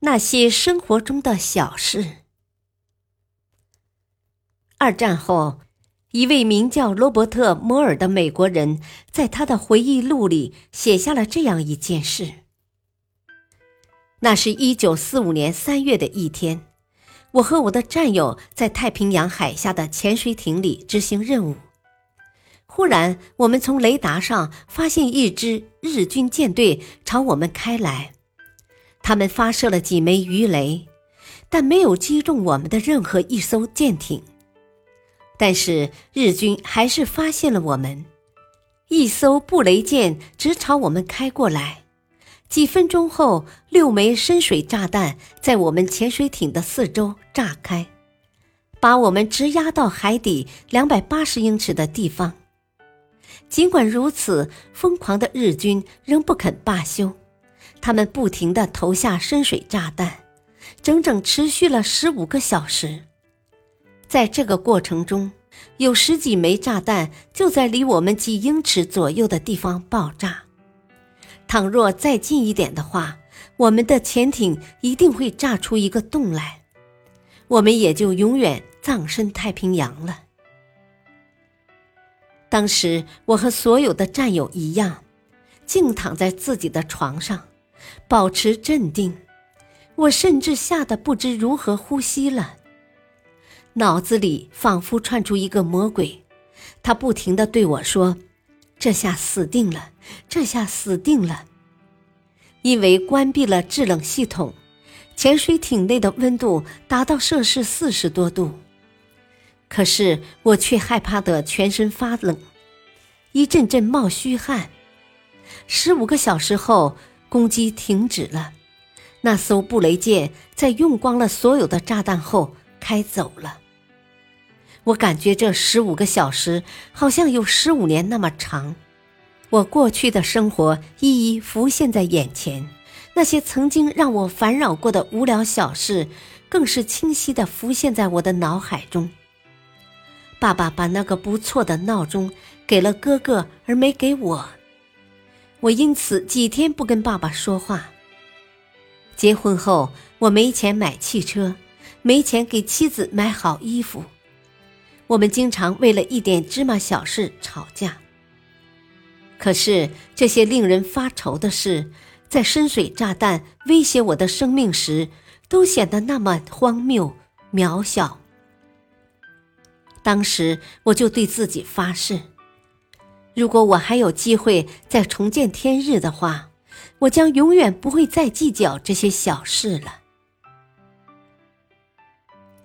那些生活中的小事。二战后，一位名叫罗伯特·摩尔的美国人，在他的回忆录里写下了这样一件事：那是一九四五年三月的一天，我和我的战友在太平洋海下的潜水艇里执行任务，忽然，我们从雷达上发现一支日军舰队朝我们开来。他们发射了几枚鱼雷，但没有击中我们的任何一艘舰艇。但是日军还是发现了我们，一艘布雷舰直朝我们开过来。几分钟后，六枚深水炸弹在我们潜水艇的四周炸开，把我们直压到海底两百八十英尺的地方。尽管如此，疯狂的日军仍不肯罢休。他们不停地投下深水炸弹，整整持续了十五个小时。在这个过程中，有十几枚炸弹就在离我们几英尺左右的地方爆炸。倘若再近一点的话，我们的潜艇一定会炸出一个洞来，我们也就永远葬身太平洋了。当时，我和所有的战友一样，静躺在自己的床上。保持镇定，我甚至吓得不知如何呼吸了。脑子里仿佛窜出一个魔鬼，他不停地对我说：“这下死定了，这下死定了。”因为关闭了制冷系统，潜水艇内的温度达到摄氏四十多度，可是我却害怕得全身发冷，一阵阵冒虚汗。十五个小时后。攻击停止了，那艘布雷舰在用光了所有的炸弹后开走了。我感觉这十五个小时好像有十五年那么长，我过去的生活一一浮现在眼前，那些曾经让我烦扰过的无聊小事，更是清晰地浮现在我的脑海中。爸爸把那个不错的闹钟给了哥哥，而没给我。我因此几天不跟爸爸说话。结婚后，我没钱买汽车，没钱给妻子买好衣服，我们经常为了一点芝麻小事吵架。可是这些令人发愁的事，在深水炸弹威胁我的生命时，都显得那么荒谬渺小。当时我就对自己发誓。如果我还有机会再重见天日的话，我将永远不会再计较这些小事了。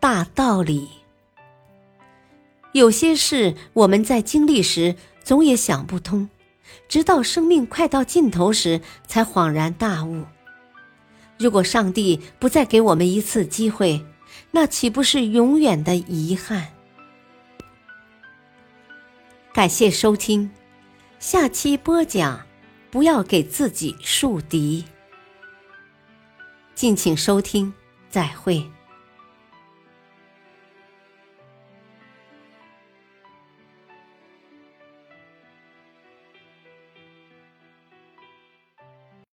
大道理，有些事我们在经历时总也想不通，直到生命快到尽头时才恍然大悟。如果上帝不再给我们一次机会，那岂不是永远的遗憾？感谢收听，下期播讲，不要给自己树敌。敬请收听，再会。